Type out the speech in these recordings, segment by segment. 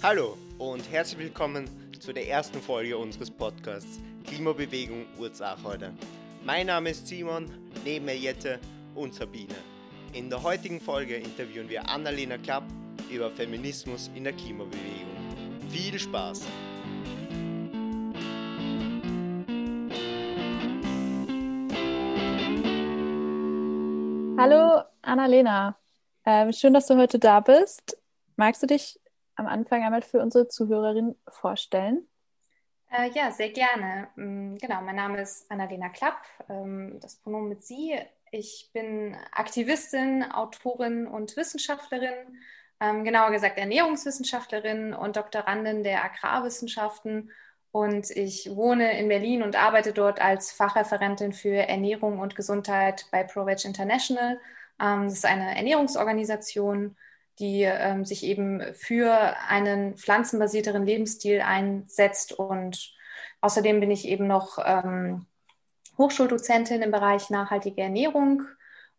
Hallo und herzlich willkommen zu der ersten Folge unseres Podcasts Klimabewegung Ursache heute. Mein Name ist Simon, neben mir Jette und Sabine. In der heutigen Folge interviewen wir Annalena Klapp über Feminismus in der Klimabewegung. Viel Spaß! Hallo Annalena, ähm, schön, dass du heute da bist. Magst du dich am Anfang einmal für unsere Zuhörerin vorstellen? Äh, ja, sehr gerne. Mm, genau, mein Name ist Annalena Klapp, ähm, das Pronomen mit Sie. Ich bin Aktivistin, Autorin und Wissenschaftlerin, ähm, genauer gesagt Ernährungswissenschaftlerin und Doktorandin der Agrarwissenschaften. Und ich wohne in Berlin und arbeite dort als Fachreferentin für Ernährung und Gesundheit bei ProVeg International. Ähm, das ist eine Ernährungsorganisation, die ähm, sich eben für einen pflanzenbasierteren Lebensstil einsetzt. Und außerdem bin ich eben noch ähm, Hochschuldozentin im Bereich nachhaltige Ernährung.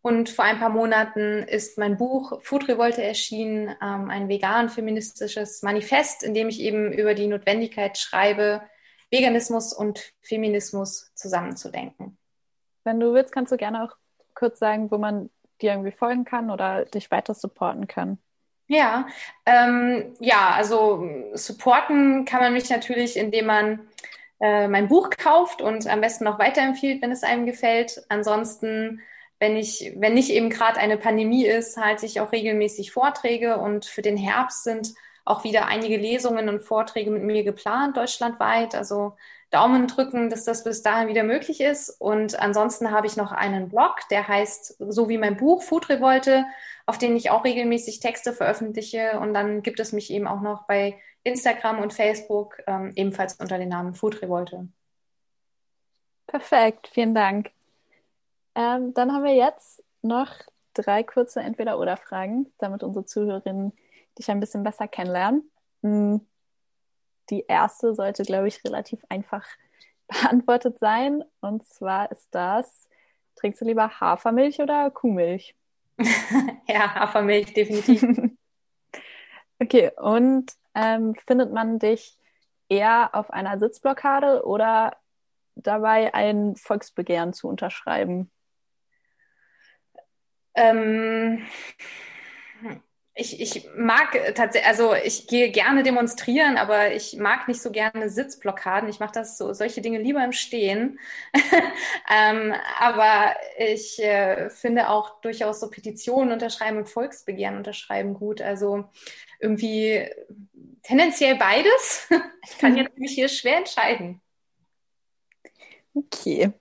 Und vor ein paar Monaten ist mein Buch Food Revolte erschienen, ähm, ein vegan-feministisches Manifest, in dem ich eben über die Notwendigkeit schreibe, Veganismus und Feminismus zusammenzudenken. Wenn du willst, kannst du gerne auch kurz sagen, wo man dir irgendwie folgen kann oder dich weiter supporten kann. Ja, ähm, ja, also supporten kann man mich natürlich, indem man äh, mein Buch kauft und am besten noch weiterempfiehlt, wenn es einem gefällt. Ansonsten, wenn ich, wenn nicht eben gerade eine Pandemie ist, halte ich auch regelmäßig Vorträge und für den Herbst sind auch wieder einige Lesungen und Vorträge mit mir geplant, deutschlandweit. Also Daumen drücken, dass das bis dahin wieder möglich ist. Und ansonsten habe ich noch einen Blog, der heißt, so wie mein Buch, Food Revolte, auf den ich auch regelmäßig Texte veröffentliche. Und dann gibt es mich eben auch noch bei Instagram und Facebook, ähm, ebenfalls unter dem Namen Food Revolte. Perfekt, vielen Dank. Ähm, dann haben wir jetzt noch drei kurze Entweder-Oder-Fragen, damit unsere Zuhörerinnen dich ein bisschen besser kennenlernen. Hm, die erste sollte, glaube ich, relativ einfach beantwortet sein. Und zwar ist das, trinkst du lieber Hafermilch oder Kuhmilch? ja, Hafermilch, definitiv. okay, und ähm, findet man dich eher auf einer Sitzblockade oder dabei ein Volksbegehren zu unterschreiben? Ähm, ich, ich mag tatsächlich, also ich gehe gerne demonstrieren, aber ich mag nicht so gerne Sitzblockaden. Ich mache das so solche Dinge lieber im Stehen. ähm, aber ich äh, finde auch durchaus so Petitionen unterschreiben und Volksbegehren unterschreiben gut. Also irgendwie tendenziell beides. ich kann jetzt mich hier schwer entscheiden. Okay.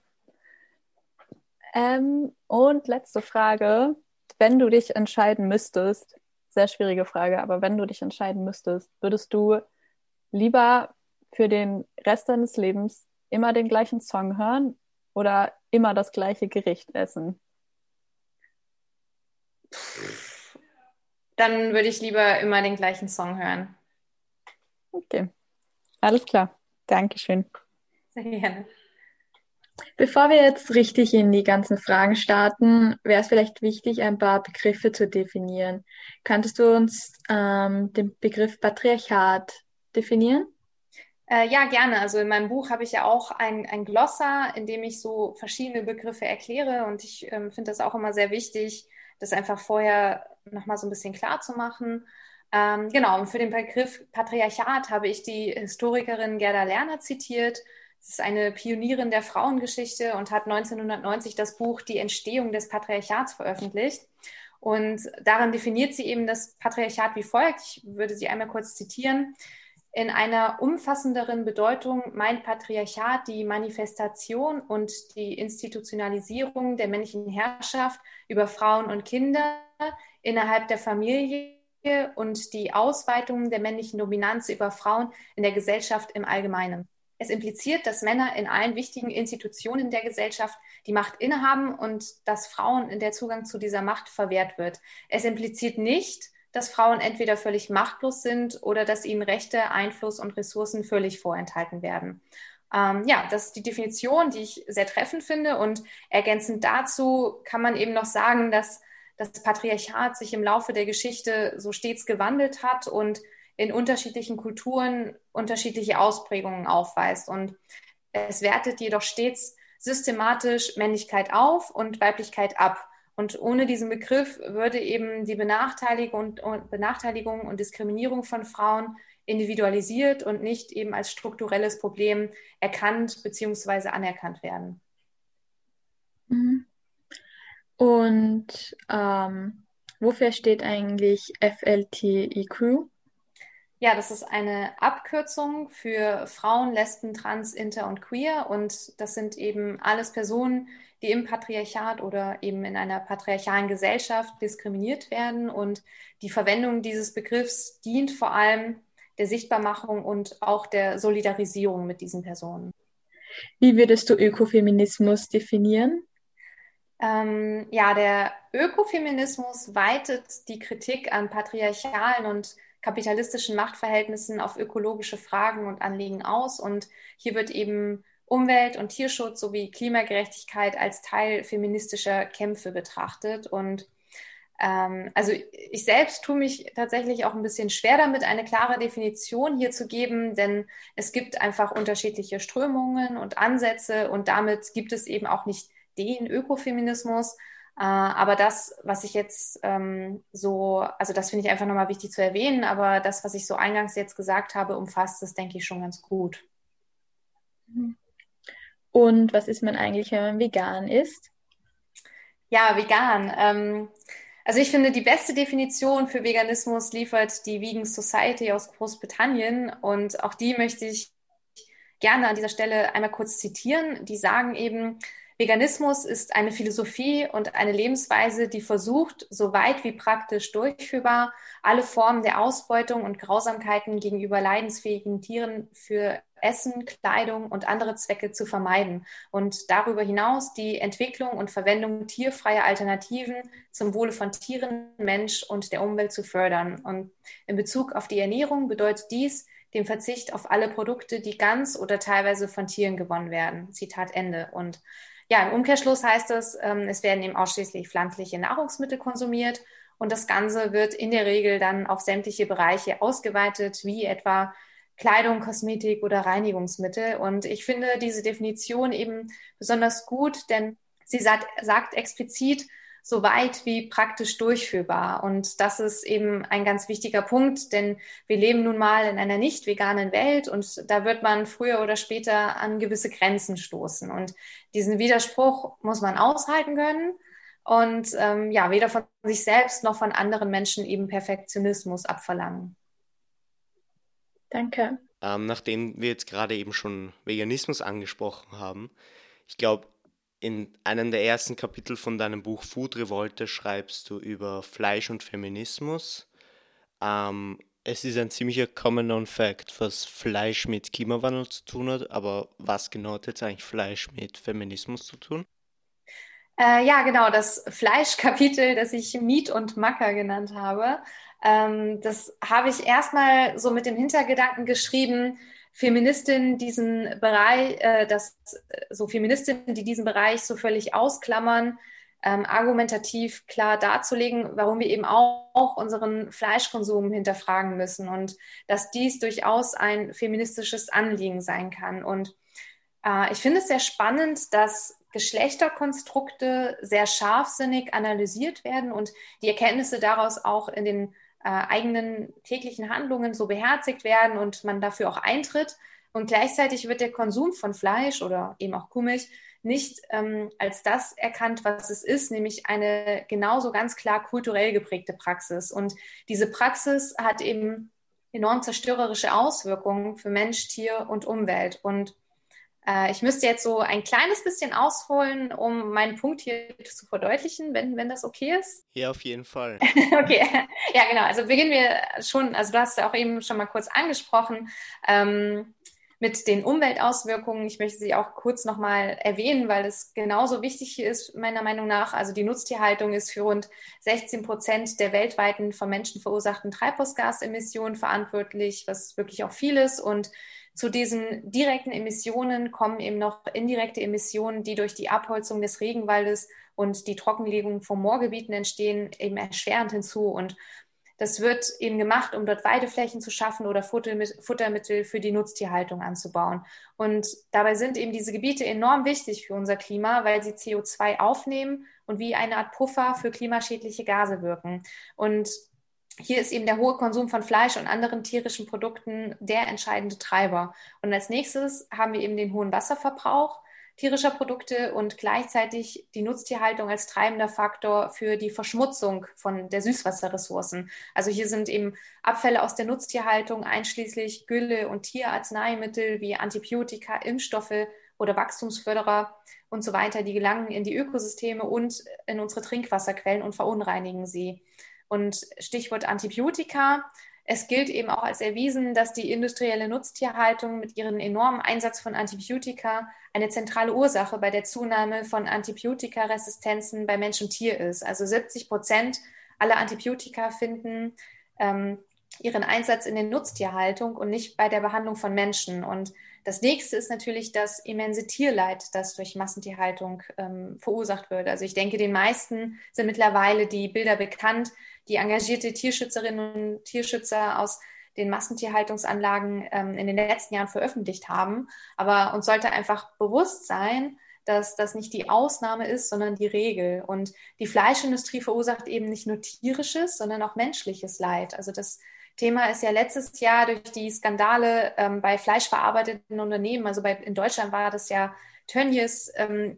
Ähm, und letzte Frage. Wenn du dich entscheiden müsstest, sehr schwierige Frage, aber wenn du dich entscheiden müsstest, würdest du lieber für den Rest deines Lebens immer den gleichen Song hören oder immer das gleiche Gericht essen? Dann würde ich lieber immer den gleichen Song hören. Okay, alles klar. Dankeschön. Sehr gerne. Bevor wir jetzt richtig in die ganzen Fragen starten, wäre es vielleicht wichtig, ein paar Begriffe zu definieren. Könntest du uns ähm, den Begriff Patriarchat definieren? Äh, ja, gerne. Also in meinem Buch habe ich ja auch ein, ein Glossar, in dem ich so verschiedene Begriffe erkläre. Und ich ähm, finde das auch immer sehr wichtig, das einfach vorher nochmal so ein bisschen klar zu machen. Ähm, genau, und für den Begriff Patriarchat habe ich die Historikerin Gerda Lerner zitiert Sie ist eine Pionierin der Frauengeschichte und hat 1990 das Buch Die Entstehung des Patriarchats veröffentlicht. Und darin definiert sie eben das Patriarchat wie folgt. Ich würde sie einmal kurz zitieren. In einer umfassenderen Bedeutung meint Patriarchat die Manifestation und die Institutionalisierung der männlichen Herrschaft über Frauen und Kinder innerhalb der Familie und die Ausweitung der männlichen Dominanz über Frauen in der Gesellschaft im Allgemeinen. Es impliziert, dass Männer in allen wichtigen Institutionen der Gesellschaft die Macht innehaben und dass Frauen in der Zugang zu dieser Macht verwehrt wird. Es impliziert nicht, dass Frauen entweder völlig machtlos sind oder dass ihnen Rechte, Einfluss und Ressourcen völlig vorenthalten werden. Ähm, ja, das ist die Definition, die ich sehr treffend finde. Und ergänzend dazu kann man eben noch sagen, dass das Patriarchat sich im Laufe der Geschichte so stets gewandelt hat und in unterschiedlichen Kulturen unterschiedliche Ausprägungen aufweist. Und es wertet jedoch stets systematisch Männlichkeit auf und Weiblichkeit ab. Und ohne diesen Begriff würde eben die Benachteiligung und, Benachteiligung und Diskriminierung von Frauen individualisiert und nicht eben als strukturelles Problem erkannt bzw. anerkannt werden. Mhm. Und ähm, wofür steht eigentlich FLTEQ? Ja, das ist eine Abkürzung für Frauen, Lesben, Trans, Inter und Queer. Und das sind eben alles Personen, die im Patriarchat oder eben in einer patriarchalen Gesellschaft diskriminiert werden. Und die Verwendung dieses Begriffs dient vor allem der Sichtbarmachung und auch der Solidarisierung mit diesen Personen. Wie würdest du Ökofeminismus definieren? Ähm, ja, der Ökofeminismus weitet die Kritik an patriarchalen und kapitalistischen Machtverhältnissen auf ökologische Fragen und Anliegen aus. Und hier wird eben Umwelt- und Tierschutz sowie Klimagerechtigkeit als Teil feministischer Kämpfe betrachtet. Und ähm, also ich selbst tue mich tatsächlich auch ein bisschen schwer damit, eine klare Definition hier zu geben, denn es gibt einfach unterschiedliche Strömungen und Ansätze und damit gibt es eben auch nicht den Ökofeminismus. Äh, aber das, was ich jetzt ähm, so, also das finde ich einfach nochmal wichtig zu erwähnen, aber das, was ich so eingangs jetzt gesagt habe, umfasst das, denke ich, schon ganz gut. Und was ist man eigentlich, wenn man vegan ist? Ja, vegan. Ähm, also ich finde, die beste Definition für Veganismus liefert die Vegan Society aus Großbritannien und auch die möchte ich gerne an dieser Stelle einmal kurz zitieren. Die sagen eben, Veganismus ist eine Philosophie und eine Lebensweise, die versucht, so weit wie praktisch durchführbar, alle Formen der Ausbeutung und Grausamkeiten gegenüber leidensfähigen Tieren für Essen, Kleidung und andere Zwecke zu vermeiden und darüber hinaus die Entwicklung und Verwendung tierfreier Alternativen zum Wohle von Tieren, Mensch und der Umwelt zu fördern. Und in Bezug auf die Ernährung bedeutet dies, den Verzicht auf alle Produkte, die ganz oder teilweise von Tieren gewonnen werden. Zitat Ende. Und ja, im Umkehrschluss heißt es, ähm, es werden eben ausschließlich pflanzliche Nahrungsmittel konsumiert und das Ganze wird in der Regel dann auf sämtliche Bereiche ausgeweitet, wie etwa Kleidung, Kosmetik oder Reinigungsmittel. Und ich finde diese Definition eben besonders gut, denn sie sagt, sagt explizit, so weit wie praktisch durchführbar. Und das ist eben ein ganz wichtiger Punkt, denn wir leben nun mal in einer nicht veganen Welt und da wird man früher oder später an gewisse Grenzen stoßen. Und diesen Widerspruch muss man aushalten können und ähm, ja, weder von sich selbst noch von anderen Menschen eben Perfektionismus abverlangen. Danke. Ähm, nachdem wir jetzt gerade eben schon Veganismus angesprochen haben, ich glaube, in einem der ersten Kapitel von deinem Buch Food Revolte schreibst du über Fleisch und Feminismus. Ähm, es ist ein ziemlicher Common Fact, was Fleisch mit Klimawandel zu tun hat, aber was genau hat jetzt eigentlich Fleisch mit Feminismus zu tun? Äh, ja, genau, das Fleischkapitel, das ich Miet und Macker genannt habe, ähm, das habe ich erstmal so mit dem Hintergedanken geschrieben, Feministinnen diesen Bereich, äh, dass so Feministinnen, die diesen Bereich so völlig ausklammern, ähm, argumentativ klar darzulegen, warum wir eben auch, auch unseren Fleischkonsum hinterfragen müssen und dass dies durchaus ein feministisches Anliegen sein kann. Und äh, ich finde es sehr spannend, dass Geschlechterkonstrukte sehr scharfsinnig analysiert werden und die Erkenntnisse daraus auch in den äh, eigenen täglichen Handlungen so beherzigt werden und man dafür auch eintritt. Und gleichzeitig wird der Konsum von Fleisch oder eben auch Kuhmilch nicht ähm, als das erkannt, was es ist, nämlich eine genauso ganz klar kulturell geprägte Praxis. Und diese Praxis hat eben enorm zerstörerische Auswirkungen für Mensch, Tier und Umwelt. Und äh, ich müsste jetzt so ein kleines bisschen ausholen, um meinen Punkt hier zu verdeutlichen, wenn, wenn das okay ist. Ja, auf jeden Fall. okay, ja genau. Also beginnen wir schon, also du hast ja auch eben schon mal kurz angesprochen. Ähm, mit den Umweltauswirkungen. Ich möchte sie auch kurz nochmal erwähnen, weil es genauso wichtig ist, meiner Meinung nach. Also die Nutztierhaltung ist für rund 16 Prozent der weltweiten von Menschen verursachten Treibhausgasemissionen verantwortlich, was wirklich auch viel ist. Und zu diesen direkten Emissionen kommen eben noch indirekte Emissionen, die durch die Abholzung des Regenwaldes und die Trockenlegung von Moorgebieten entstehen, eben erschwerend hinzu. Und Das wird eben gemacht, um dort Weideflächen zu schaffen oder Futtermittel für die Nutztierhaltung anzubauen. Und dabei sind eben diese Gebiete enorm wichtig für unser Klima, weil sie CO2 aufnehmen und wie eine Art Puffer für klimaschädliche Gase wirken. Und hier ist eben der hohe Konsum von Fleisch und anderen tierischen Produkten der entscheidende Treiber. Und als nächstes haben wir eben den hohen Wasserverbrauch tierischer Produkte und gleichzeitig die Nutztierhaltung als treibender Faktor für die Verschmutzung von der Süßwasserressourcen. Also hier sind eben Abfälle aus der Nutztierhaltung einschließlich Gülle und Tierarzneimittel wie Antibiotika, Impfstoffe oder Wachstumsförderer und so weiter, die gelangen in die Ökosysteme und in unsere Trinkwasserquellen und verunreinigen sie. Und Stichwort Antibiotika es gilt eben auch als erwiesen, dass die industrielle Nutztierhaltung mit ihrem enormen Einsatz von Antibiotika eine zentrale Ursache bei der Zunahme von Antibiotikaresistenzen bei Mensch und Tier ist. Also 70 Prozent aller Antibiotika finden ähm, ihren Einsatz in der Nutztierhaltung und nicht bei der Behandlung von Menschen. Und das nächste ist natürlich das immense Tierleid, das durch Massentierhaltung ähm, verursacht wird. Also ich denke, den meisten sind mittlerweile die Bilder bekannt, die engagierte Tierschützerinnen und Tierschützer aus den Massentierhaltungsanlagen ähm, in den letzten Jahren veröffentlicht haben. Aber uns sollte einfach bewusst sein, dass das nicht die Ausnahme ist, sondern die Regel. Und die Fleischindustrie verursacht eben nicht nur tierisches, sondern auch menschliches Leid. Also das Thema ist ja letztes Jahr durch die Skandale ähm, bei fleischverarbeitenden Unternehmen, also bei, in Deutschland war das ja Tönnies ähm,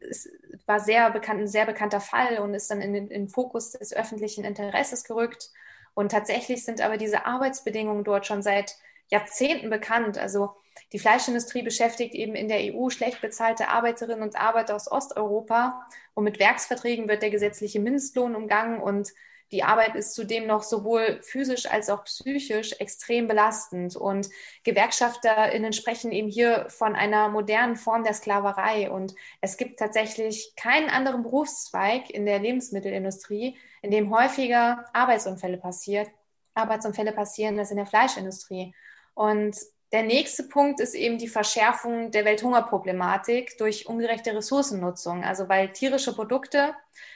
war sehr bekannt, ein sehr bekannter Fall und ist dann in den, in den Fokus des öffentlichen Interesses gerückt. Und tatsächlich sind aber diese Arbeitsbedingungen dort schon seit Jahrzehnten bekannt. Also die Fleischindustrie beschäftigt eben in der EU schlecht bezahlte Arbeiterinnen und Arbeiter aus Osteuropa. Und mit Werksverträgen wird der gesetzliche Mindestlohn umgangen und die Arbeit ist zudem noch sowohl physisch als auch psychisch extrem belastend. Und GewerkschafterInnen sprechen eben hier von einer modernen Form der Sklaverei. Und es gibt tatsächlich keinen anderen Berufszweig in der Lebensmittelindustrie, in dem häufiger Arbeitsunfälle passiert, Arbeitsunfälle passieren als in der Fleischindustrie. Und der nächste Punkt ist eben die Verschärfung der Welthungerproblematik durch ungerechte Ressourcennutzung. Also weil tierische Produkte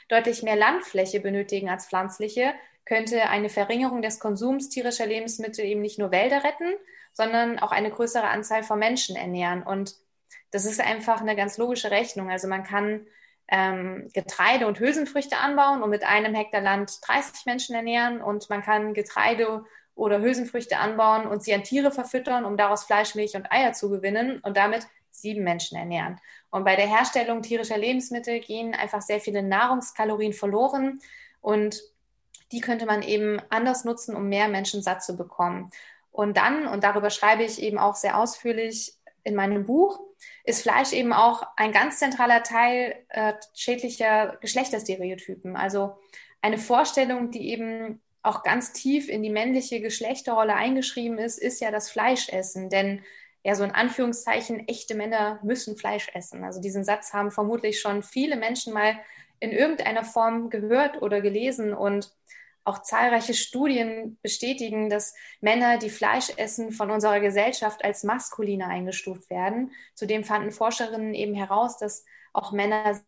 deutlich mehr Landfläche benötigen als pflanzliche, könnte eine Verringerung des Konsums tierischer Lebensmittel eben nicht nur Wälder retten, sondern auch eine größere Anzahl von Menschen ernähren. Und das ist einfach eine ganz logische Rechnung. Also man kann ähm, Getreide und Hülsenfrüchte anbauen und mit einem Hektar Land 30 Menschen ernähren und man kann Getreide oder Hülsenfrüchte anbauen und sie an Tiere verfüttern, um daraus Fleisch, Milch und Eier zu gewinnen und damit sieben Menschen ernähren. Und bei der Herstellung tierischer Lebensmittel gehen einfach sehr viele Nahrungskalorien verloren und die könnte man eben anders nutzen, um mehr Menschen satt zu bekommen. Und dann, und darüber schreibe ich eben auch sehr ausführlich in meinem Buch, ist Fleisch eben auch ein ganz zentraler Teil äh, schädlicher Geschlechterstereotypen. Also eine Vorstellung, die eben auch ganz tief in die männliche Geschlechterrolle eingeschrieben ist, ist ja das Fleischessen. Denn ja, so in Anführungszeichen, echte Männer müssen Fleisch essen. Also diesen Satz haben vermutlich schon viele Menschen mal in irgendeiner Form gehört oder gelesen und auch zahlreiche Studien bestätigen, dass Männer, die Fleisch essen, von unserer Gesellschaft als maskuline eingestuft werden. Zudem fanden Forscherinnen eben heraus, dass auch Männer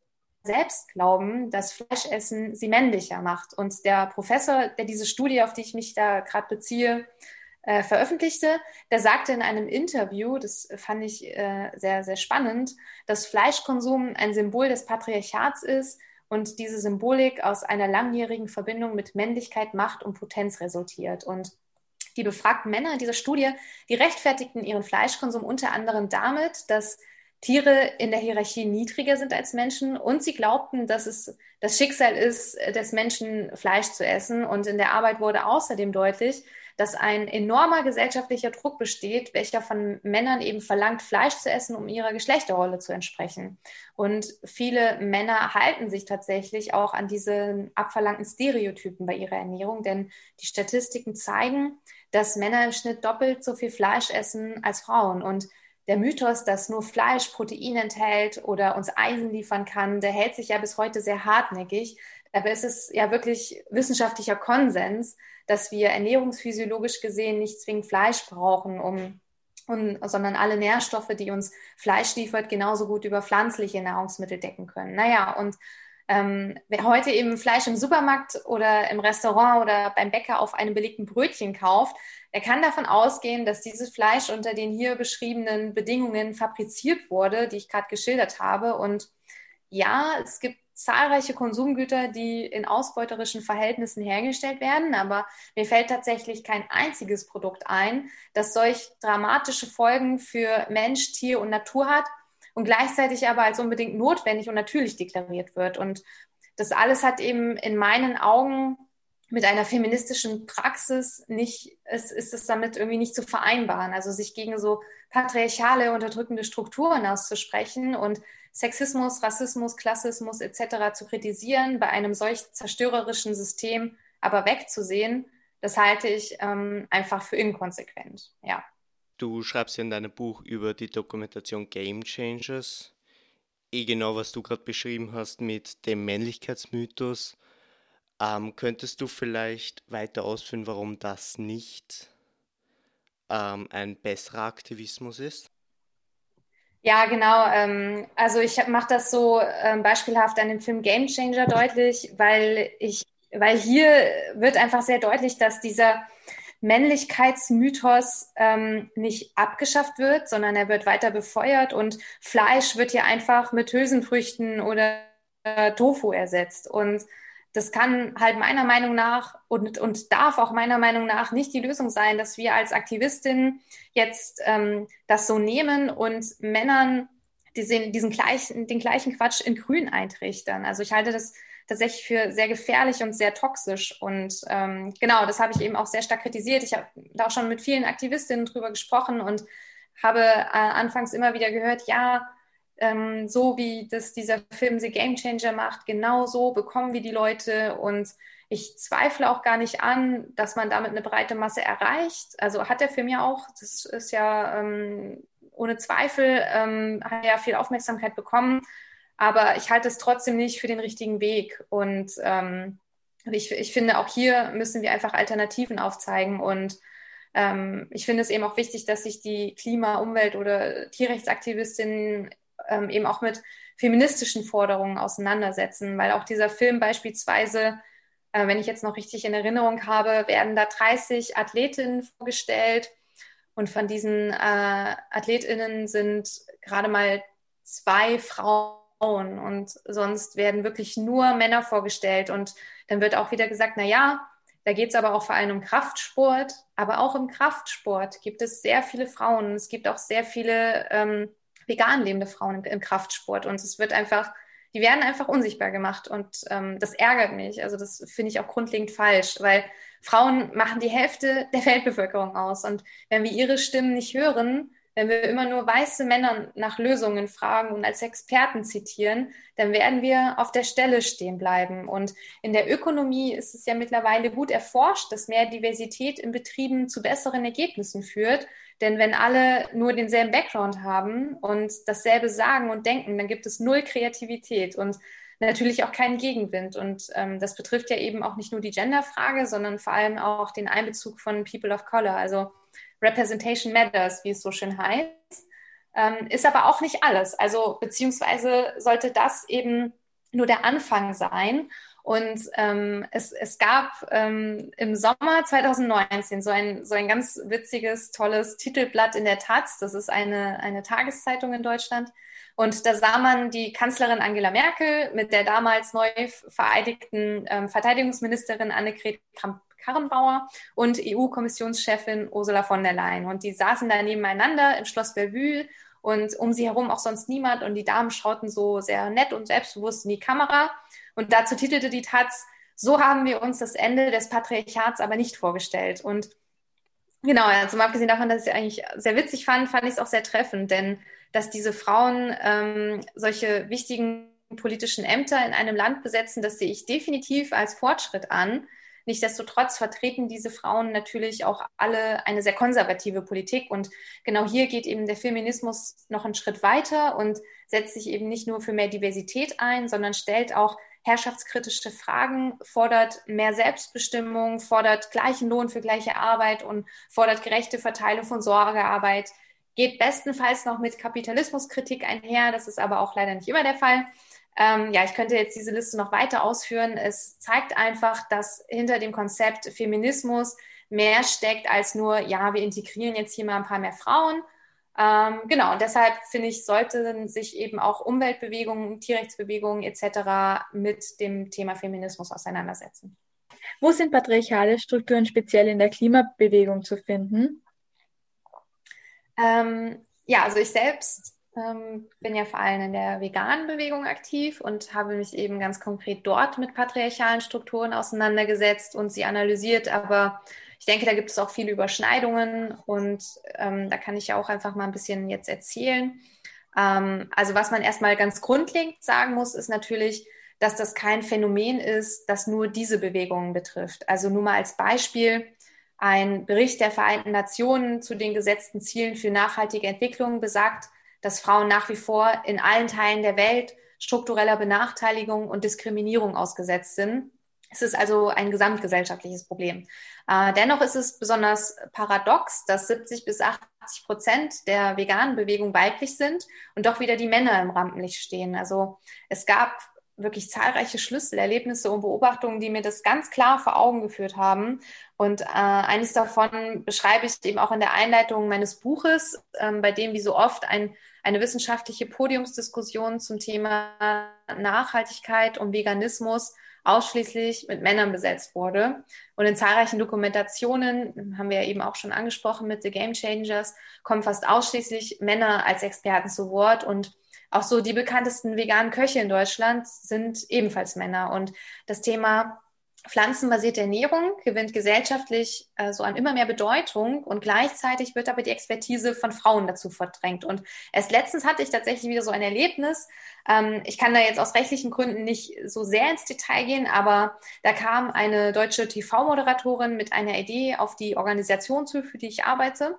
selbst glauben, dass Fleischessen sie männlicher macht. Und der Professor, der diese Studie, auf die ich mich da gerade beziehe, äh, veröffentlichte, der sagte in einem Interview, das fand ich äh, sehr, sehr spannend, dass Fleischkonsum ein Symbol des Patriarchats ist und diese Symbolik aus einer langjährigen Verbindung mit Männlichkeit, Macht und Potenz resultiert. Und die befragten Männer in dieser Studie, die rechtfertigten ihren Fleischkonsum unter anderem damit, dass Tiere in der Hierarchie niedriger sind als Menschen und sie glaubten, dass es das Schicksal ist, des Menschen Fleisch zu essen. Und in der Arbeit wurde außerdem deutlich, dass ein enormer gesellschaftlicher Druck besteht, welcher von Männern eben verlangt, Fleisch zu essen, um ihrer Geschlechterrolle zu entsprechen. Und viele Männer halten sich tatsächlich auch an diese abverlangten Stereotypen bei ihrer Ernährung, denn die Statistiken zeigen, dass Männer im Schnitt doppelt so viel Fleisch essen als Frauen. Und der Mythos, dass nur Fleisch Protein enthält oder uns Eisen liefern kann, der hält sich ja bis heute sehr hartnäckig. Aber es ist ja wirklich wissenschaftlicher Konsens, dass wir ernährungsphysiologisch gesehen nicht zwingend Fleisch brauchen, um, um, sondern alle Nährstoffe, die uns Fleisch liefert, genauso gut über pflanzliche Nahrungsmittel decken können. Naja, und ähm, wer heute eben Fleisch im Supermarkt oder im Restaurant oder beim Bäcker auf einem belegten Brötchen kauft, der kann davon ausgehen, dass dieses Fleisch unter den hier beschriebenen Bedingungen fabriziert wurde, die ich gerade geschildert habe. Und ja, es gibt zahlreiche Konsumgüter, die in ausbeuterischen Verhältnissen hergestellt werden, aber mir fällt tatsächlich kein einziges Produkt ein, das solch dramatische Folgen für Mensch, Tier und Natur hat und gleichzeitig aber als unbedingt notwendig und natürlich deklariert wird. Und das alles hat eben in meinen Augen mit einer feministischen Praxis nicht, es ist es damit irgendwie nicht zu vereinbaren. Also sich gegen so patriarchale, unterdrückende Strukturen auszusprechen und Sexismus, Rassismus, Klassismus etc. zu kritisieren, bei einem solch zerstörerischen System aber wegzusehen, das halte ich ähm, einfach für inkonsequent. Ja. Du schreibst ja in deinem Buch über die Dokumentation Game Changers. Eh genau, was du gerade beschrieben hast mit dem Männlichkeitsmythos ähm, könntest du vielleicht weiter ausführen, warum das nicht ähm, ein besserer Aktivismus ist? Ja, genau. Ähm, also ich mache das so ähm, beispielhaft an dem Film Game Changer deutlich, weil ich, weil hier wird einfach sehr deutlich, dass dieser Männlichkeitsmythos ähm, nicht abgeschafft wird, sondern er wird weiter befeuert und Fleisch wird hier einfach mit Hülsenfrüchten oder äh, Tofu ersetzt. Und das kann halt meiner Meinung nach und, und darf auch meiner Meinung nach nicht die Lösung sein, dass wir als Aktivistin jetzt ähm, das so nehmen und Männern diesen, diesen gleichen, den gleichen Quatsch in Grün eintrichtern. Also ich halte das tatsächlich für sehr gefährlich und sehr toxisch. Und ähm, genau, das habe ich eben auch sehr stark kritisiert. Ich habe da auch schon mit vielen Aktivistinnen drüber gesprochen und habe äh, anfangs immer wieder gehört, ja, ähm, so wie das dieser Film The Game Changer macht, genau so bekommen wir die Leute und ich zweifle auch gar nicht an, dass man damit eine breite Masse erreicht. Also hat der Film ja auch, das ist ja ähm, ohne Zweifel, ähm, hat ja viel Aufmerksamkeit bekommen, aber ich halte es trotzdem nicht für den richtigen Weg. Und ähm, ich, ich finde, auch hier müssen wir einfach Alternativen aufzeigen. Und ähm, ich finde es eben auch wichtig, dass sich die Klima-, Umwelt- oder Tierrechtsaktivistinnen ähm, eben auch mit feministischen Forderungen auseinandersetzen, weil auch dieser Film beispielsweise, äh, wenn ich jetzt noch richtig in Erinnerung habe, werden da 30 Athletinnen vorgestellt. Und von diesen äh, Athletinnen sind gerade mal zwei Frauen und sonst werden wirklich nur Männer vorgestellt und dann wird auch wieder gesagt, na ja, da geht es aber auch vor allem um Kraftsport, aber auch im Kraftsport gibt es sehr viele Frauen. Es gibt auch sehr viele ähm, vegan lebende Frauen im, im Kraftsport. Und es wird einfach, die werden einfach unsichtbar gemacht. Und ähm, das ärgert mich. Also das finde ich auch grundlegend falsch, weil Frauen machen die Hälfte der Weltbevölkerung aus. Und wenn wir ihre Stimmen nicht hören, wenn wir immer nur weiße Männer nach Lösungen fragen und als Experten zitieren, dann werden wir auf der Stelle stehen bleiben. Und in der Ökonomie ist es ja mittlerweile gut erforscht, dass mehr Diversität in Betrieben zu besseren Ergebnissen führt. Denn wenn alle nur denselben Background haben und dasselbe sagen und denken, dann gibt es null Kreativität und natürlich auch keinen Gegenwind. Und ähm, das betrifft ja eben auch nicht nur die Genderfrage, sondern vor allem auch den Einbezug von People of Color. Also Representation Matters, wie es so schön heißt. Ähm, ist aber auch nicht alles. Also beziehungsweise sollte das eben nur der Anfang sein. Und ähm, es, es gab ähm, im Sommer 2019 so ein, so ein ganz witziges, tolles Titelblatt in der Taz. Das ist eine, eine Tageszeitung in Deutschland. Und da sah man die Kanzlerin Angela Merkel mit der damals neu vereidigten ähm, Verteidigungsministerin Annegret Kramp-Karrenbauer und EU-Kommissionschefin Ursula von der Leyen. Und die saßen da nebeneinander im Schloss Bellevue und um sie herum auch sonst niemand. Und die Damen schauten so sehr nett und selbstbewusst in die Kamera. Und dazu titelte die Taz, so haben wir uns das Ende des Patriarchats aber nicht vorgestellt. Und genau, also mal abgesehen davon, dass ich es eigentlich sehr witzig fand, fand ich es auch sehr treffend, denn dass diese Frauen ähm, solche wichtigen politischen Ämter in einem Land besetzen, das sehe ich definitiv als Fortschritt an. Nichtsdestotrotz vertreten diese Frauen natürlich auch alle eine sehr konservative Politik. Und genau hier geht eben der Feminismus noch einen Schritt weiter und setzt sich eben nicht nur für mehr Diversität ein, sondern stellt auch herrschaftskritische Fragen, fordert mehr Selbstbestimmung, fordert gleichen Lohn für gleiche Arbeit und fordert gerechte Verteilung von Sorgearbeit, geht bestenfalls noch mit Kapitalismuskritik einher, das ist aber auch leider nicht immer der Fall. Ähm, ja, ich könnte jetzt diese Liste noch weiter ausführen. Es zeigt einfach, dass hinter dem Konzept Feminismus mehr steckt als nur, ja, wir integrieren jetzt hier mal ein paar mehr Frauen. Ähm, genau, und deshalb finde ich, sollten sich eben auch Umweltbewegungen, Tierrechtsbewegungen etc. mit dem Thema Feminismus auseinandersetzen. Wo sind patriarchale Strukturen speziell in der Klimabewegung zu finden? Ähm, ja, also ich selbst ähm, bin ja vor allem in der veganen Bewegung aktiv und habe mich eben ganz konkret dort mit patriarchalen Strukturen auseinandergesetzt und sie analysiert. Aber ich denke, da gibt es auch viele Überschneidungen und ähm, da kann ich ja auch einfach mal ein bisschen jetzt erzählen. Ähm, also was man erstmal ganz grundlegend sagen muss, ist natürlich, dass das kein Phänomen ist, das nur diese Bewegungen betrifft. Also nur mal als Beispiel. Ein Bericht der Vereinten Nationen zu den gesetzten Zielen für nachhaltige Entwicklung besagt, dass Frauen nach wie vor in allen Teilen der Welt struktureller Benachteiligung und Diskriminierung ausgesetzt sind. Es ist also ein gesamtgesellschaftliches Problem. Äh, dennoch ist es besonders paradox, dass 70 bis 80 Prozent der veganen Bewegung weiblich sind und doch wieder die Männer im Rampenlicht stehen. Also es gab wirklich zahlreiche Schlüsselerlebnisse und Beobachtungen, die mir das ganz klar vor Augen geführt haben. Und äh, eines davon beschreibe ich eben auch in der Einleitung meines Buches, ähm, bei dem wie so oft ein, eine wissenschaftliche Podiumsdiskussion zum Thema Nachhaltigkeit und Veganismus ausschließlich mit Männern besetzt wurde. Und in zahlreichen Dokumentationen, haben wir eben auch schon angesprochen mit The Game Changers, kommen fast ausschließlich Männer als Experten zu Wort und auch so die bekanntesten veganen Köche in Deutschland sind ebenfalls Männer. Und das Thema pflanzenbasierte Ernährung gewinnt gesellschaftlich äh, so an immer mehr Bedeutung und gleichzeitig wird aber die Expertise von Frauen dazu verdrängt. Und erst letztens hatte ich tatsächlich wieder so ein Erlebnis. Ähm, ich kann da jetzt aus rechtlichen Gründen nicht so sehr ins Detail gehen, aber da kam eine deutsche TV-Moderatorin mit einer Idee auf die Organisation zu, für die ich arbeite.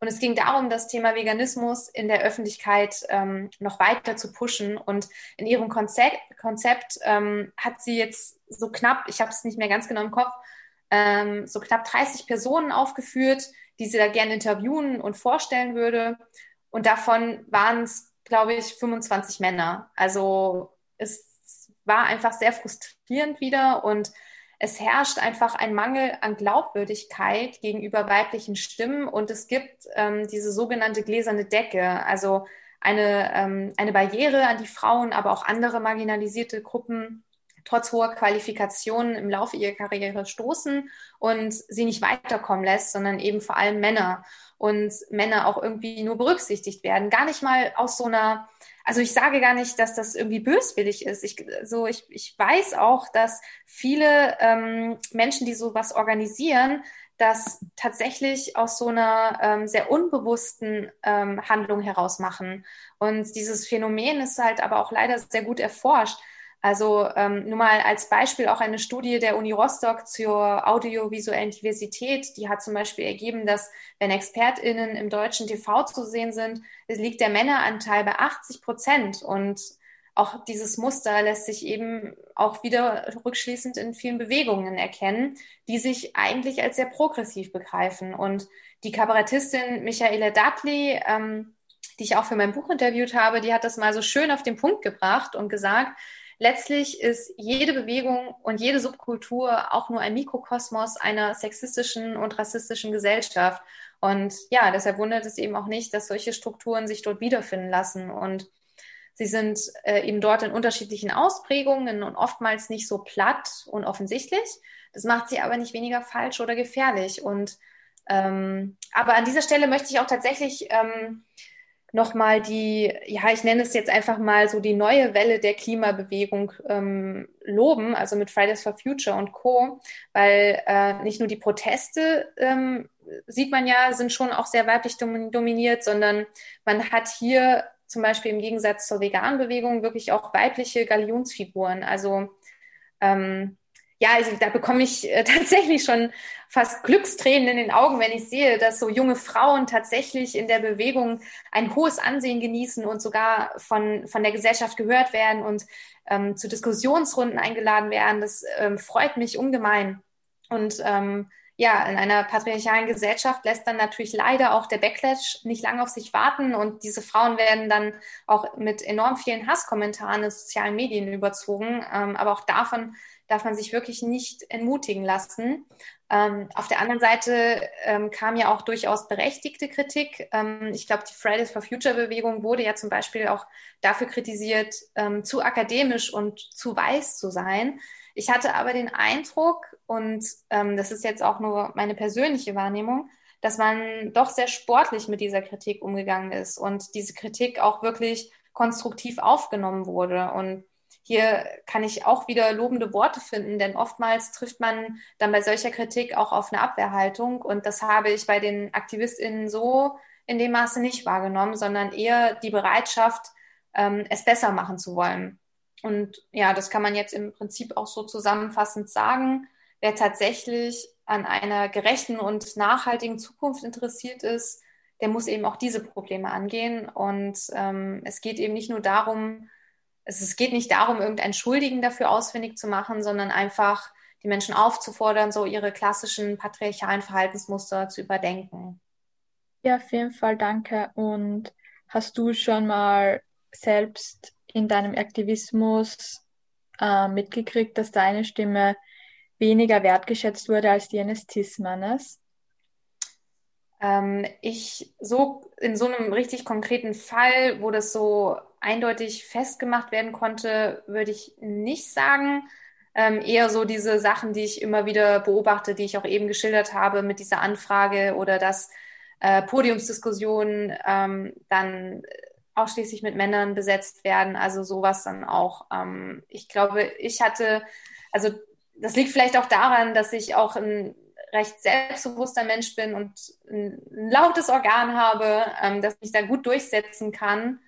Und es ging darum, das Thema Veganismus in der Öffentlichkeit ähm, noch weiter zu pushen. Und in ihrem Konzept, Konzept ähm, hat sie jetzt so knapp, ich habe es nicht mehr ganz genau im Kopf, ähm, so knapp 30 Personen aufgeführt, die sie da gerne interviewen und vorstellen würde. Und davon waren es, glaube ich, 25 Männer. Also es war einfach sehr frustrierend wieder und es herrscht einfach ein Mangel an Glaubwürdigkeit gegenüber weiblichen Stimmen und es gibt ähm, diese sogenannte gläserne Decke, also eine, ähm, eine Barriere, an die Frauen, aber auch andere marginalisierte Gruppen trotz hoher Qualifikationen im Laufe ihrer Karriere stoßen und sie nicht weiterkommen lässt, sondern eben vor allem Männer und Männer auch irgendwie nur berücksichtigt werden. Gar nicht mal aus so einer also ich sage gar nicht, dass das irgendwie böswillig ist. Ich, so, ich, ich weiß auch, dass viele ähm, Menschen, die sowas organisieren, das tatsächlich aus so einer ähm, sehr unbewussten ähm, Handlung heraus machen. Und dieses Phänomen ist halt aber auch leider sehr gut erforscht. Also ähm, nur mal als Beispiel auch eine Studie der Uni Rostock zur audiovisuellen Diversität, die hat zum Beispiel ergeben, dass wenn ExpertInnen im deutschen TV zu sehen sind, liegt der Männeranteil bei 80 Prozent. Und auch dieses Muster lässt sich eben auch wieder rückschließend in vielen Bewegungen erkennen, die sich eigentlich als sehr progressiv begreifen. Und die Kabarettistin Michaela Dudley, ähm, die ich auch für mein Buch interviewt habe, die hat das mal so schön auf den Punkt gebracht und gesagt, letztlich ist jede Bewegung und jede Subkultur auch nur ein Mikrokosmos einer sexistischen und rassistischen Gesellschaft. Und ja, deshalb wundert es eben auch nicht, dass solche Strukturen sich dort wiederfinden lassen. Und sie sind äh, eben dort in unterschiedlichen Ausprägungen und oftmals nicht so platt und offensichtlich. Das macht sie aber nicht weniger falsch oder gefährlich. Und ähm, aber an dieser Stelle möchte ich auch tatsächlich ähm, nochmal die, ja, ich nenne es jetzt einfach mal so die neue Welle der Klimabewegung ähm, loben, also mit Fridays for Future und Co., weil äh, nicht nur die Proteste, ähm, sieht man ja, sind schon auch sehr weiblich dominiert, sondern man hat hier zum Beispiel im Gegensatz zur veganen Bewegung wirklich auch weibliche Galionsfiguren. Also ähm, ja, also da bekomme ich äh, tatsächlich schon fast Glückstränen in den Augen, wenn ich sehe, dass so junge Frauen tatsächlich in der Bewegung ein hohes Ansehen genießen und sogar von, von der Gesellschaft gehört werden und ähm, zu Diskussionsrunden eingeladen werden. Das ähm, freut mich ungemein. Und ähm, ja, in einer patriarchalen Gesellschaft lässt dann natürlich leider auch der Backlash nicht lange auf sich warten und diese Frauen werden dann auch mit enorm vielen Hasskommentaren in sozialen Medien überzogen. Ähm, aber auch davon darf man sich wirklich nicht entmutigen lassen. Ähm, auf der anderen Seite ähm, kam ja auch durchaus berechtigte Kritik. Ähm, ich glaube, die Fridays for Future Bewegung wurde ja zum Beispiel auch dafür kritisiert, ähm, zu akademisch und zu weiß zu sein. Ich hatte aber den Eindruck, und ähm, das ist jetzt auch nur meine persönliche Wahrnehmung, dass man doch sehr sportlich mit dieser Kritik umgegangen ist und diese Kritik auch wirklich konstruktiv aufgenommen wurde. Und hier kann ich auch wieder lobende Worte finden, denn oftmals trifft man dann bei solcher Kritik auch auf eine Abwehrhaltung. Und das habe ich bei den AktivistInnen so in dem Maße nicht wahrgenommen, sondern eher die Bereitschaft, ähm, es besser machen zu wollen. Und ja, das kann man jetzt im Prinzip auch so zusammenfassend sagen. Wer tatsächlich an einer gerechten und nachhaltigen Zukunft interessiert ist, der muss eben auch diese Probleme angehen. Und ähm, es geht eben nicht nur darum, es, es geht nicht darum, irgendeinen Schuldigen dafür ausfindig zu machen, sondern einfach die Menschen aufzufordern, so ihre klassischen patriarchalen Verhaltensmuster zu überdenken. Ja, auf jeden Fall danke. Und hast du schon mal selbst in deinem Aktivismus äh, mitgekriegt, dass deine Stimme weniger wertgeschätzt wurde als die eines Cis-Mannes? Ähm, ich so in so einem richtig konkreten Fall, wo das so eindeutig festgemacht werden konnte, würde ich nicht sagen. Ähm, eher so diese Sachen, die ich immer wieder beobachte, die ich auch eben geschildert habe mit dieser Anfrage oder dass äh, Podiumsdiskussionen ähm, dann ausschließlich mit Männern besetzt werden. Also sowas dann auch. Ähm, ich glaube, ich hatte, also das liegt vielleicht auch daran, dass ich auch ein recht selbstbewusster Mensch bin und ein, lautes Organ habe, ähm, dass ich da gut durchsetzen kann,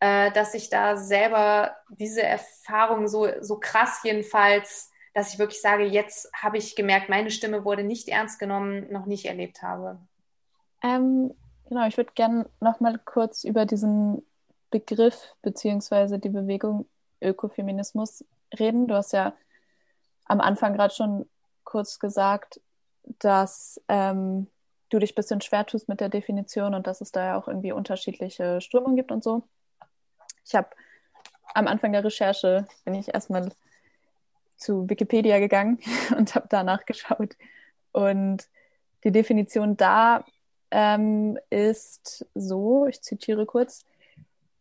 äh, dass ich da selber diese Erfahrung so, so krass jedenfalls, dass ich wirklich sage, jetzt habe ich gemerkt, meine Stimme wurde nicht ernst genommen, noch nicht erlebt habe. Ähm, genau, ich würde gerne noch mal kurz über diesen Begriff beziehungsweise die Bewegung Ökofeminismus reden. Du hast ja am Anfang gerade schon kurz gesagt, dass ähm, du dich ein bisschen schwer tust mit der Definition und dass es da ja auch irgendwie unterschiedliche Strömungen gibt und so. Ich habe am Anfang der Recherche, bin ich erstmal zu Wikipedia gegangen und habe danach geschaut. Und die Definition da ähm, ist so, ich zitiere kurz,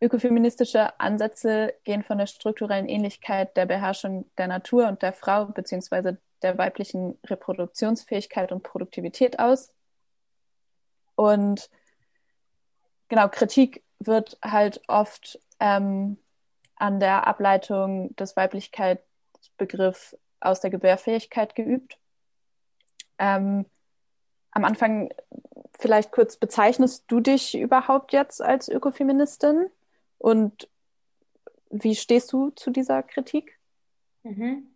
Ökofeministische Ansätze gehen von der strukturellen Ähnlichkeit der Beherrschung der Natur und der Frau bzw. der weiblichen Reproduktionsfähigkeit und Produktivität aus. Und genau, Kritik wird halt oft ähm, an der Ableitung des Weiblichkeitsbegriffs aus der Gebärfähigkeit geübt. Ähm, am Anfang vielleicht kurz, bezeichnest du dich überhaupt jetzt als Ökofeministin? Und wie stehst du zu dieser Kritik? Mhm.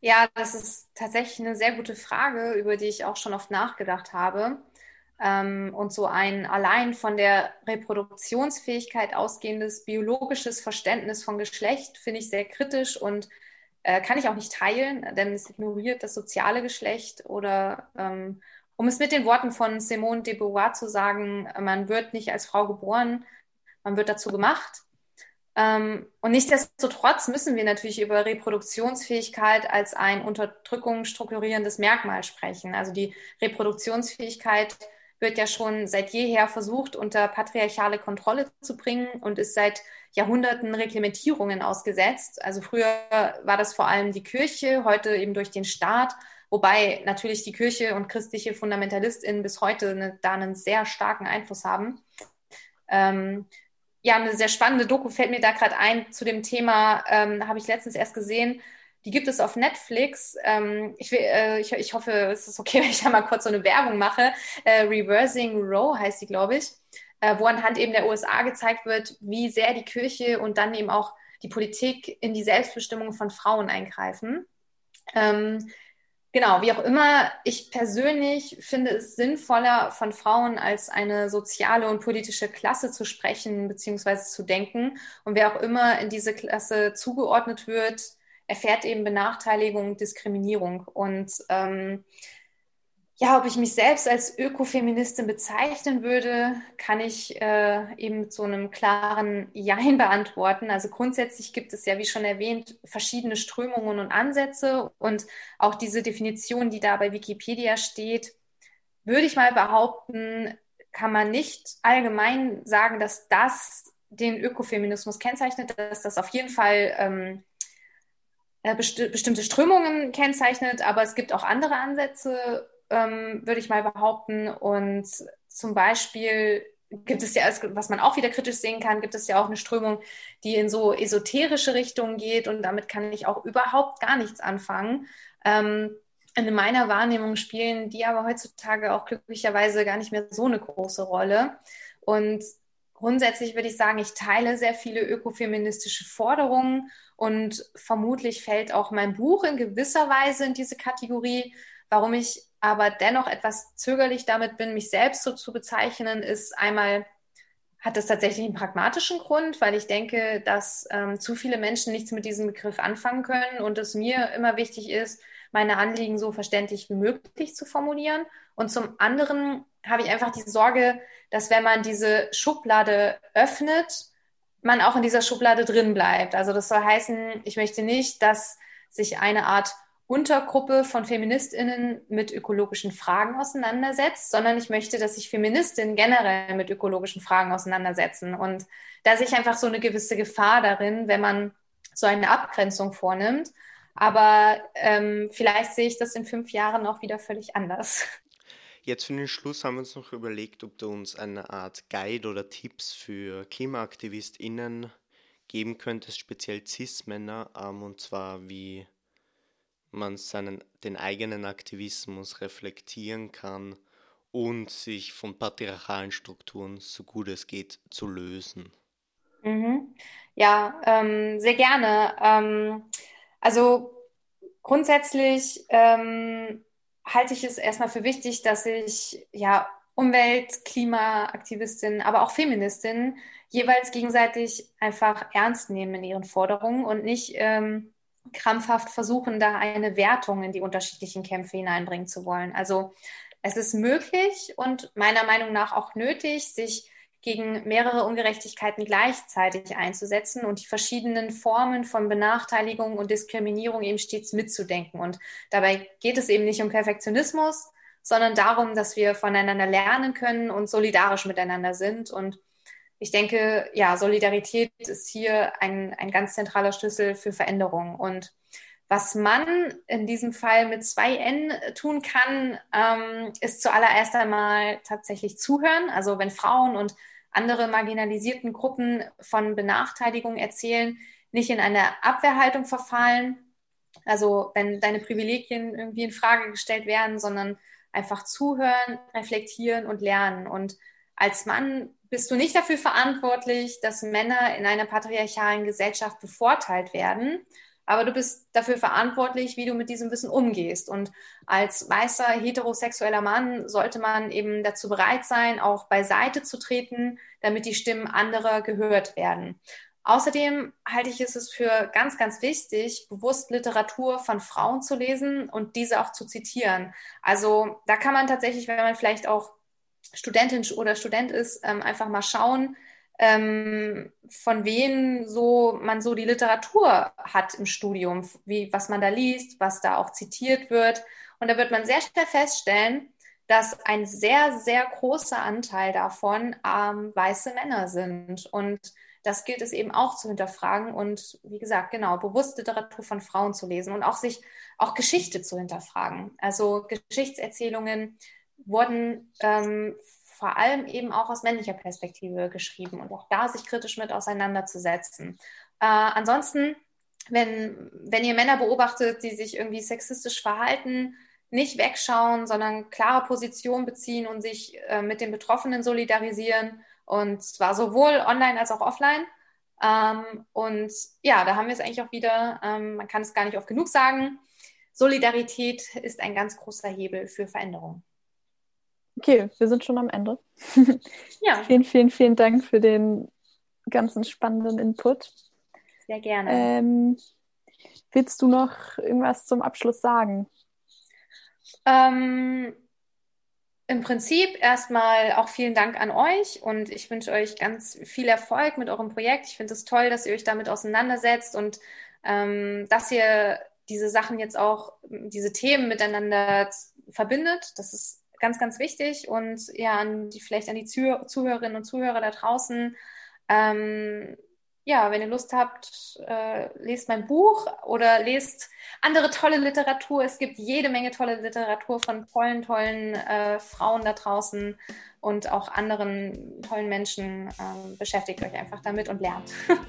Ja, das ist tatsächlich eine sehr gute Frage, über die ich auch schon oft nachgedacht habe. Ähm, und so ein allein von der Reproduktionsfähigkeit ausgehendes biologisches Verständnis von Geschlecht finde ich sehr kritisch und äh, kann ich auch nicht teilen, denn es ignoriert das soziale Geschlecht oder ähm, um es mit den Worten von Simone de Beauvoir zu sagen, man wird nicht als Frau geboren, man wird dazu gemacht. Ähm, und nichtsdestotrotz müssen wir natürlich über Reproduktionsfähigkeit als ein Unterdrückung strukturierendes Merkmal sprechen. Also die Reproduktionsfähigkeit wird ja schon seit jeher versucht, unter patriarchale Kontrolle zu bringen und ist seit Jahrhunderten Reglementierungen ausgesetzt. Also früher war das vor allem die Kirche, heute eben durch den Staat, wobei natürlich die Kirche und christliche FundamentalistInnen bis heute eine, da einen sehr starken Einfluss haben. Ähm, ja, eine sehr spannende Doku fällt mir da gerade ein zu dem Thema, ähm, habe ich letztens erst gesehen. Die gibt es auf Netflix. Ähm, ich, will, äh, ich, ich, hoffe, es ist okay, wenn ich da mal kurz so eine Werbung mache. Äh, Reversing Row heißt sie, glaube ich, äh, wo anhand eben der USA gezeigt wird, wie sehr die Kirche und dann eben auch die Politik in die Selbstbestimmung von Frauen eingreifen. Ähm, Genau, wie auch immer, ich persönlich finde es sinnvoller, von Frauen als eine soziale und politische Klasse zu sprechen bzw. zu denken. Und wer auch immer in diese Klasse zugeordnet wird, erfährt eben Benachteiligung, Diskriminierung. Und ähm, ja, ob ich mich selbst als Ökofeministin bezeichnen würde, kann ich äh, eben mit so einem klaren Jein beantworten. Also grundsätzlich gibt es ja, wie schon erwähnt, verschiedene Strömungen und Ansätze und auch diese Definition, die da bei Wikipedia steht, würde ich mal behaupten, kann man nicht allgemein sagen, dass das den Ökofeminismus kennzeichnet, dass das auf jeden Fall ähm, äh, besti bestimmte Strömungen kennzeichnet, aber es gibt auch andere Ansätze ähm, würde ich mal behaupten. Und zum Beispiel gibt es ja, was man auch wieder kritisch sehen kann, gibt es ja auch eine Strömung, die in so esoterische Richtungen geht und damit kann ich auch überhaupt gar nichts anfangen. Ähm, in meiner Wahrnehmung spielen die aber heutzutage auch glücklicherweise gar nicht mehr so eine große Rolle. Und grundsätzlich würde ich sagen, ich teile sehr viele ökofeministische Forderungen und vermutlich fällt auch mein Buch in gewisser Weise in diese Kategorie. Warum ich aber dennoch etwas zögerlich damit bin, mich selbst so zu bezeichnen, ist einmal, hat das tatsächlich einen pragmatischen Grund, weil ich denke, dass ähm, zu viele Menschen nichts mit diesem Begriff anfangen können und es mir immer wichtig ist, meine Anliegen so verständlich wie möglich zu formulieren. Und zum anderen habe ich einfach die Sorge, dass wenn man diese Schublade öffnet, man auch in dieser Schublade drin bleibt. Also das soll heißen, ich möchte nicht, dass sich eine Art Untergruppe von Feministinnen mit ökologischen Fragen auseinandersetzt, sondern ich möchte, dass sich Feministinnen generell mit ökologischen Fragen auseinandersetzen. Und da sehe ich einfach so eine gewisse Gefahr darin, wenn man so eine Abgrenzung vornimmt. Aber ähm, vielleicht sehe ich das in fünf Jahren auch wieder völlig anders. Jetzt für den Schluss haben wir uns noch überlegt, ob du uns eine Art Guide oder Tipps für KlimaaktivistInnen geben könntest, speziell Cis-Männer, ähm, und zwar wie man seinen, den eigenen Aktivismus reflektieren kann und sich von patriarchalen Strukturen, so gut es geht, zu lösen. Mhm. Ja, ähm, sehr gerne. Ähm, also grundsätzlich ähm, halte ich es erstmal für wichtig, dass ich ja Umwelt-, Klimaaktivistin, aber auch Feministin jeweils gegenseitig einfach ernst nehmen in ihren Forderungen und nicht ähm, krampfhaft versuchen, da eine Wertung in die unterschiedlichen Kämpfe hineinbringen zu wollen. Also es ist möglich und meiner Meinung nach auch nötig, sich gegen mehrere Ungerechtigkeiten gleichzeitig einzusetzen und die verschiedenen Formen von Benachteiligung und Diskriminierung eben stets mitzudenken. Und dabei geht es eben nicht um Perfektionismus, sondern darum, dass wir voneinander lernen können und solidarisch miteinander sind und ich denke, ja, Solidarität ist hier ein, ein ganz zentraler Schlüssel für Veränderung. Und was man in diesem Fall mit zwei N tun kann, ähm, ist zuallererst einmal tatsächlich zuhören. Also wenn Frauen und andere marginalisierten Gruppen von Benachteiligung erzählen, nicht in eine Abwehrhaltung verfallen. Also wenn deine Privilegien irgendwie in Frage gestellt werden, sondern einfach zuhören, reflektieren und lernen. Und als Mann bist du nicht dafür verantwortlich, dass Männer in einer patriarchalen Gesellschaft bevorteilt werden, aber du bist dafür verantwortlich, wie du mit diesem Wissen umgehst. Und als weißer heterosexueller Mann sollte man eben dazu bereit sein, auch beiseite zu treten, damit die Stimmen anderer gehört werden. Außerdem halte ich es für ganz, ganz wichtig, bewusst Literatur von Frauen zu lesen und diese auch zu zitieren. Also da kann man tatsächlich, wenn man vielleicht auch Studentin oder Student ist, ähm, einfach mal schauen, ähm, von wem so man so die Literatur hat im Studium, wie, was man da liest, was da auch zitiert wird. Und da wird man sehr schnell feststellen, dass ein sehr, sehr großer Anteil davon ähm, weiße Männer sind. Und das gilt es eben auch zu hinterfragen und wie gesagt, genau, bewusst Literatur von Frauen zu lesen und auch sich auch Geschichte zu hinterfragen. Also Geschichtserzählungen wurden ähm, vor allem eben auch aus männlicher Perspektive geschrieben und auch da sich kritisch mit auseinanderzusetzen. Äh, ansonsten, wenn, wenn ihr Männer beobachtet, die sich irgendwie sexistisch verhalten, nicht wegschauen, sondern klare Position beziehen und sich äh, mit den Betroffenen solidarisieren und zwar sowohl online als auch offline. Ähm, und ja, da haben wir es eigentlich auch wieder, ähm, man kann es gar nicht oft genug sagen, Solidarität ist ein ganz großer Hebel für Veränderung. Okay, wir sind schon am Ende. Ja. vielen, vielen, vielen Dank für den ganzen spannenden Input. Sehr gerne. Ähm, willst du noch irgendwas zum Abschluss sagen? Ähm, im Prinzip erstmal auch vielen Dank an euch und ich wünsche euch ganz viel Erfolg mit eurem Projekt. Ich finde es toll, dass ihr euch damit auseinandersetzt und ähm, dass ihr diese Sachen jetzt auch, diese Themen miteinander verbindet. Das ist ganz, ganz wichtig. Und ja, an die, vielleicht an die Zuh Zuhörerinnen und Zuhörer da draußen. Ähm, ja, wenn ihr Lust habt, äh, lest mein Buch oder lest andere tolle Literatur. Es gibt jede Menge tolle Literatur von tollen, tollen äh, Frauen da draußen und auch anderen tollen Menschen. Ähm, beschäftigt euch einfach damit und lernt.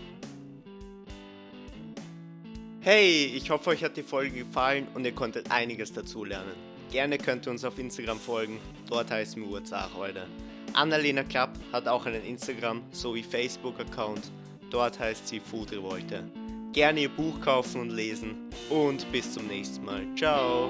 hey, ich hoffe, euch hat die Folge gefallen und ihr konntet einiges dazulernen. Gerne könnt ihr uns auf Instagram folgen, dort heißen wir Urzach heute. Annalena Klapp hat auch einen Instagram- sowie Facebook-Account, dort heißt sie Food Revolte. Gerne ihr Buch kaufen und lesen und bis zum nächsten Mal. Ciao!